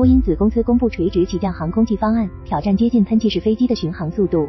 波音子公司公布垂直起降航空器方案，挑战接近喷气式飞机的巡航速度。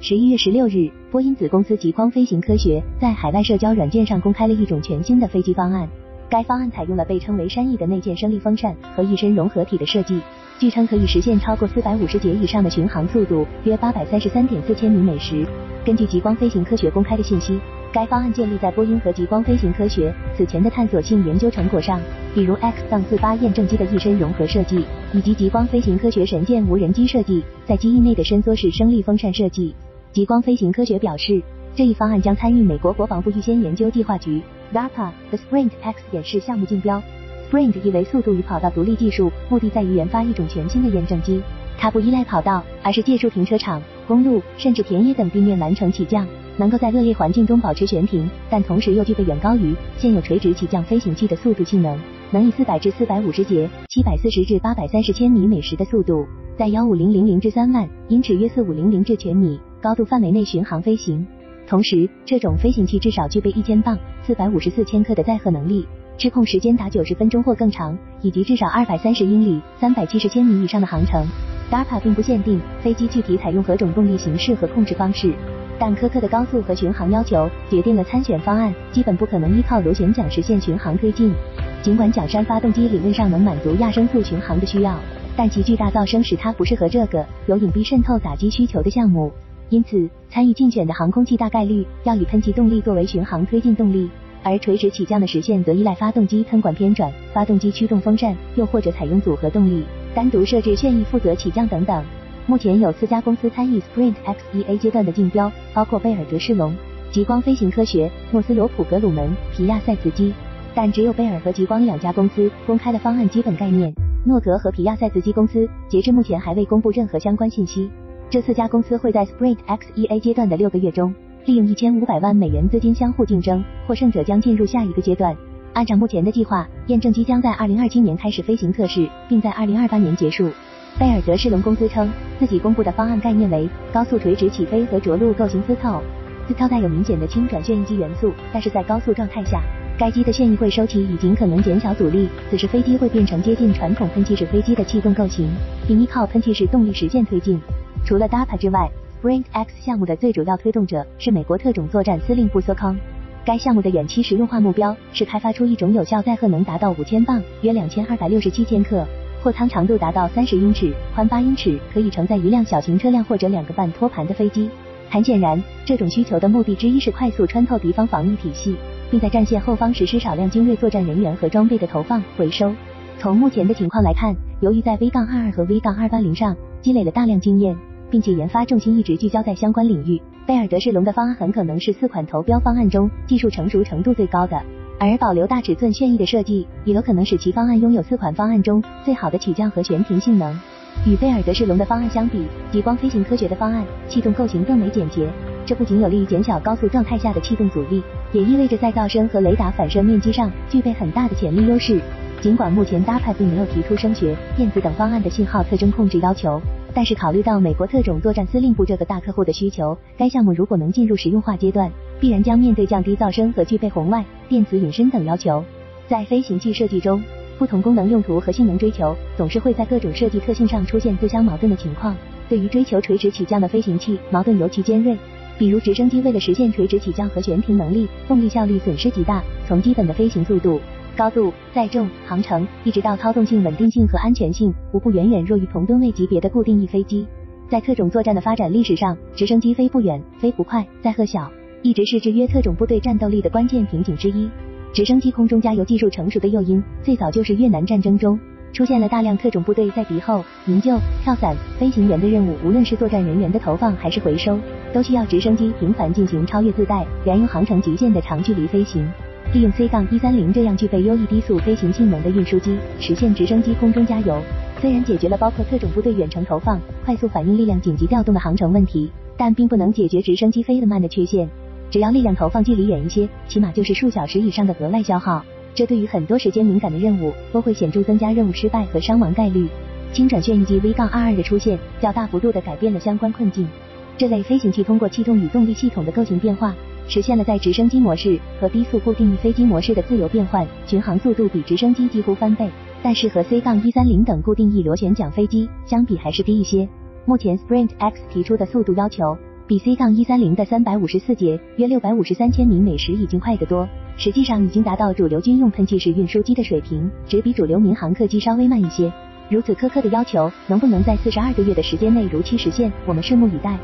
十一月十六日，波音子公司极光飞行科学在海外社交软件上公开了一种全新的飞机方案。该方案采用了被称为山翼的内建升力风扇和一身融合体的设计，据称可以实现超过四百五十节以上的巡航速度，约八百三十三点四千米每时。根据极光飞行科学公开的信息。该方案建立在波音和极光飞行科学此前的探索性研究成果上，比如 X 杠48验证机的一身融合设计，以及极光飞行科学神剑无人机设计在机翼内的伸缩式升力风扇设计。极光飞行科学表示，这一方案将参与美国国防部预先研究计划局 DARPA 的 Sprint X 演示项目竞标。Sprint 意为速度与跑道独立技术，目的在于研发一种全新的验证机，它不依赖跑道，而是借助停车场、公路甚至田野等地面完成起降。能够在恶劣环境中保持悬停，但同时又具备远高于现有垂直起降飞行器的速度性能，能以四百至四百五十节、七百四十至八百三十千米每时的速度，在幺五零零零至三万英尺约四五零零至全米高度范围内巡航飞行。同时，这种飞行器至少具备一千磅、四百五十四千克的载荷能力，失控时间达九十分钟或更长，以及至少二百三十英里、三百七十千米以上的航程。DARPA 并不限定飞机具体采用何种动力形式和控制方式。但苛刻的高速和巡航要求决定了参选方案基本不可能依靠螺旋桨实现巡航推进。尽管桨山发动机理论上能满足亚声速巡航的需要，但其巨大噪声使它不适合这个有隐蔽渗透打击需求的项目。因此，参与竞选的航空器大概率要以喷气动力作为巡航推进动力，而垂直起降的实现则依赖发动机喷管偏转、发动机驱动风扇，又或者采用组合动力，单独设置旋翼负责起降等等。目前有四家公司参与 Sprint XEA 阶段的竞标，包括贝尔德世龙、极光飞行科学、诺斯罗普格鲁门、皮亚塞茨基。但只有贝尔和极光两家公司公开了方案基本概念，诺格和皮亚塞茨基公司截至目前还未公布任何相关信息。这四家公司会在 Sprint XEA 阶段的六个月中，利用一千五百万美元资金相互竞争，获胜者将进入下一个阶段。按照目前的计划，验证机将在二零二七年开始飞行测试，并在二零二八年结束。贝尔德士龙公司称，自己公布的方案概念为高速垂直起飞和着陆构型丝透。丝透带有明显的轻转旋翼机元素，但是在高速状态下，该机的旋翼会收起以尽可能减小阻力，此时飞机会变成接近传统喷气式飞机的气动构型，并依靠喷气式动力实现推进。除了 DAPA 之外，Sprint X 项目的最主要推动者是美国特种作战司令部 SOCOM。该项目的远期实用化目标是开发出一种有效载荷能达到五千磅（约两千二百六十七千克）。货舱长度达到三十英尺，宽八英尺，可以承载一辆小型车辆或者两个半托盘的飞机。很显然，这种需求的目的之一是快速穿透敌方防御体系，并在战线后方实施少量精锐作战人员和装备的投放回收。从目前的情况来看，由于在 V 杠二二和 V 杠二八零上积累了大量经验，并且研发重心一直聚焦在相关领域，贝尔德士龙的方案很可能是四款投标方案中技术成熟程度最高的。而保留大尺寸旋翼的设计，也有可能使其方案拥有四款方案中最好的起降和悬停性能。与贝尔德士龙的方案相比，极光飞行科学的方案气动构型更为简洁。这不仅有利于减小高速状态下的气动阻力，也意味着在噪声和雷达反射面积上具备很大的潜力优势。尽管目前 DAPA 并没有提出声学、电子等方案的信号特征控制要求。但是考虑到美国特种作战司令部这个大客户的需求，该项目如果能进入实用化阶段，必然将面对降低噪声和具备红外、电磁隐身等要求。在飞行器设计中，不同功能用途和性能追求总是会在各种设计特性上出现自相矛盾的情况。对于追求垂直起降的飞行器，矛盾尤其尖锐。比如直升机为了实现垂直起降和悬停能力，动力效率损失极大，从基本的飞行速度。高度、载重、航程，一直到操纵性、稳定性和安全性，无不远远弱于同吨位级别的固定翼飞机。在特种作战的发展历史上，直升机飞不远、飞不快、载荷小，一直是制约特种部队战斗力的关键瓶颈之一。直升机空中加油技术成熟的诱因，最早就是越南战争中出现了大量特种部队在敌后营救、跳伞、飞行员的任务，无论是作战人员的投放还是回收，都需要直升机频繁进行超越自带燃油航程极限的长距离飞行。利用 C 杠一三零这样具备优异低速飞行性能的运输机，实现直升机空中加油。虽然解决了包括特种部队远程投放、快速反应力量紧急调动的航程问题，但并不能解决直升机飞得慢的缺陷。只要力量投放距离远一些，起码就是数小时以上的额外消耗，这对于很多时间敏感的任务都会显著增加任务失败和伤亡概率。轻转旋翼机 V 杠二二的出现，较大幅度的改变了相关困境。这类飞行器通过气动与动力系统的构型变化。实现了在直升机模式和低速固定翼飞机模式的自由变换，巡航速度比直升机几乎翻倍。但是和 C 杠一三零等固定翼螺旋桨飞机相比还是低一些。目前 Sprint X 提出的速度要求比 C 杠一三零的三百五十四节约六百五十三千米每时已经快得多，实际上已经达到主流军用喷气式运输机的水平，只比主流民航客机稍微慢一些。如此苛刻的要求，能不能在四十二个月的时间内如期实现？我们拭目以待。